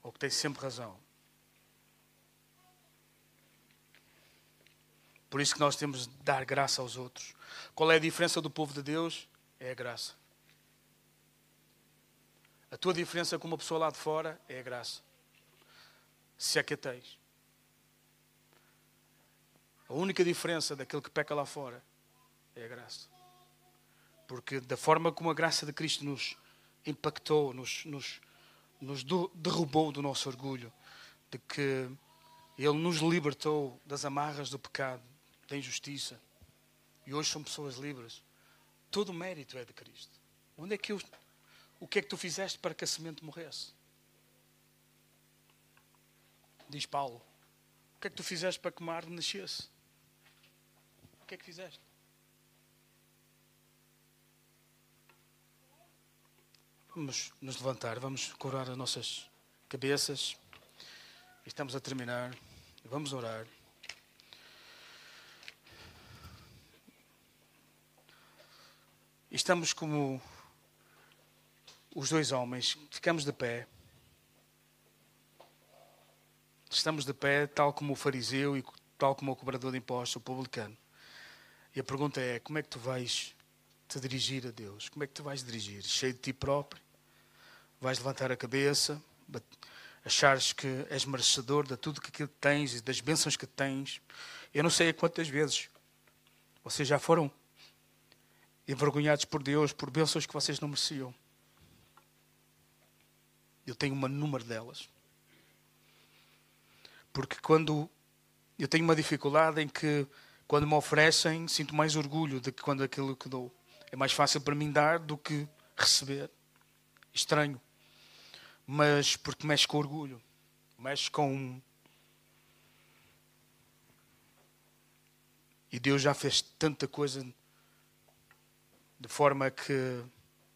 Ou que tem sempre razão? Por isso que nós temos de dar graça aos outros. Qual é a diferença do povo de Deus? É a graça. A tua diferença com uma pessoa lá de fora é a graça. Se é que a tens. A única diferença daquele que peca lá fora é a graça. Porque da forma como a graça de Cristo nos impactou, nos, nos, nos derrubou do nosso orgulho, de que Ele nos libertou das amarras do pecado, da injustiça, e hoje são pessoas livres. Todo o mérito é de Cristo. Onde é que eu, o que é que tu fizeste para que a semente morresse? Diz Paulo. O que é que tu fizeste para que uma árvore nascesse? Que é que fizeste? Vamos nos levantar, vamos curar as nossas cabeças. Estamos a terminar. Vamos orar. Estamos como os dois homens, ficamos de pé. Estamos de pé, tal como o fariseu e tal como o cobrador de impostos, o publicano. E a pergunta é: como é que tu vais te dirigir a Deus? Como é que tu vais dirigir? Cheio de ti próprio? Vais levantar a cabeça? Achares que és merecedor de tudo que tens e das bênçãos que tens? Eu não sei quantas vezes vocês já foram envergonhados por Deus por bênçãos que vocês não mereciam. Eu tenho uma número delas. Porque quando eu tenho uma dificuldade em que quando me oferecem, sinto mais orgulho do que quando aquilo que dou. É mais fácil para mim dar do que receber. Estranho. Mas porque mexe com orgulho. Mexe com. E Deus já fez tanta coisa de forma que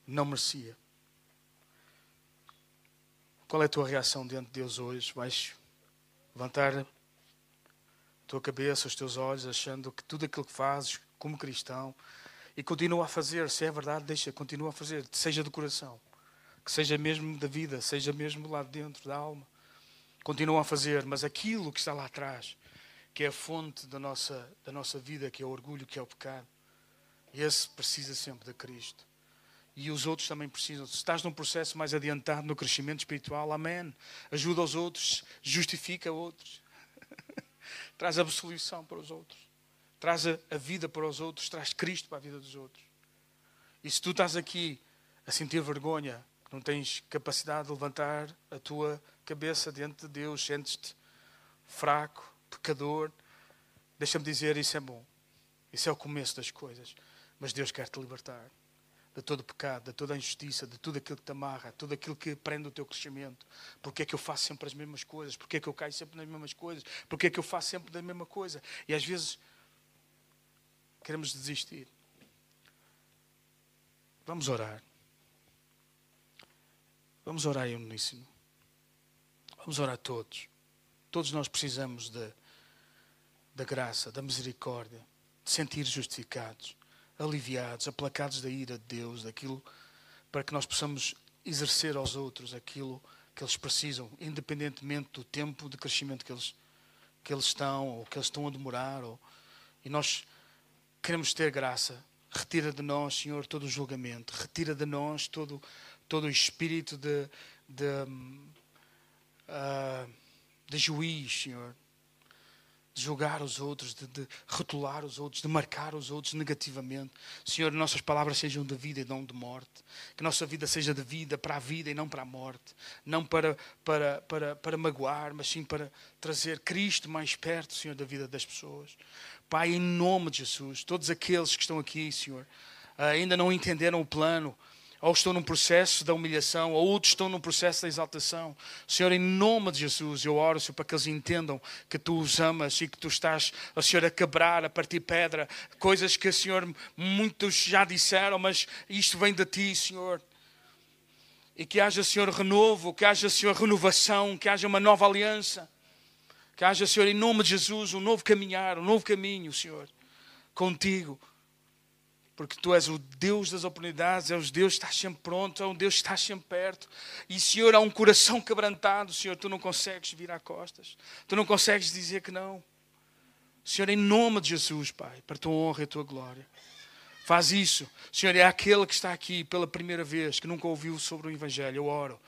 não merecia. Qual é a tua reação diante de Deus hoje? Vais levantar tua cabeça, os teus olhos, achando que tudo aquilo que fazes como cristão e continua a fazer, se é verdade, deixa, continua a fazer, seja do coração, que seja mesmo da vida, seja mesmo lá dentro da alma. Continua a fazer, mas aquilo que está lá atrás, que é a fonte da nossa, da nossa vida, que é o orgulho, que é o pecado, esse precisa sempre de Cristo. E os outros também precisam. Se estás num processo mais adiantado no crescimento espiritual, amém. Ajuda os outros, justifica outros traz absolução para os outros, traz a vida para os outros, traz Cristo para a vida dos outros. E se tu estás aqui a sentir vergonha, não tens capacidade de levantar a tua cabeça diante de Deus, sentes-te fraco, pecador, deixa-me dizer, isso é bom. Isso é o começo das coisas. Mas Deus quer te libertar. De todo o pecado, de toda a injustiça, de tudo aquilo que te amarra, tudo aquilo que prende o teu crescimento. Porque é que eu faço sempre as mesmas coisas? Porque é que eu caio sempre nas mesmas coisas? Porque é que eu faço sempre da mesma coisa? E às vezes queremos desistir. Vamos orar. Vamos orar em uníssono. Vamos orar todos. Todos nós precisamos da, da graça, da misericórdia, de sentir justificados, aliviados, aplacados da ira de Deus, daquilo para que nós possamos exercer aos outros aquilo que eles precisam, independentemente do tempo de crescimento que eles, que eles estão ou que eles estão a demorar. Ou, e nós queremos ter graça. Retira de nós, Senhor, todo o julgamento. Retira de nós todo, todo o espírito de, de, uh, de juiz, Senhor de julgar os outros, de, de, rotular os outros, de marcar os outros negativamente. Senhor, nossas palavras sejam de vida e não de morte. Que nossa vida seja de vida para a vida e não para a morte. Não para, para, para, para magoar, mas sim para trazer Cristo mais perto, Senhor, da vida das pessoas. Pai, em nome de Jesus, todos aqueles que estão aqui, Senhor, ainda não entenderam o plano ou estão num processo da humilhação, ou outros estão num processo da exaltação. Senhor, em nome de Jesus, eu oro, Senhor, para que eles entendam que tu os amas e que tu estás, ó Senhor, a quebrar, a partir pedra, coisas que, Senhor, muitos já disseram, mas isto vem de ti, Senhor. E que haja, Senhor, renovo, que haja, Senhor, renovação, que haja uma nova aliança. Que haja, Senhor, em nome de Jesus, um novo caminhar, um novo caminho, Senhor, contigo porque tu és o Deus das oportunidades, és o Deus que estás sempre pronto, é um Deus que estás sempre perto. E, Senhor, há um coração quebrantado, Senhor, tu não consegues virar costas, tu não consegues dizer que não. Senhor, em nome de Jesus, Pai, para a tua honra e a tua glória. Faz isso. Senhor, é aquele que está aqui pela primeira vez, que nunca ouviu sobre o Evangelho. Eu oro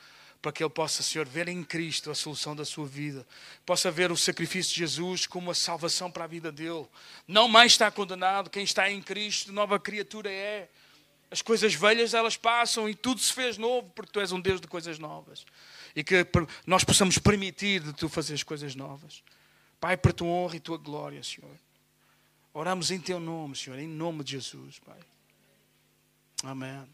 para que ele possa, Senhor, ver em Cristo a solução da sua vida, possa ver o sacrifício de Jesus como a salvação para a vida dele. Não mais está condenado, quem está em Cristo, nova criatura é. As coisas velhas elas passam e tudo se fez novo, porque tu és um Deus de coisas novas. E que nós possamos permitir de tu fazer as coisas novas. Pai, para tua honra e tua glória, Senhor. Oramos em teu nome, Senhor, em nome de Jesus, Pai. Amém.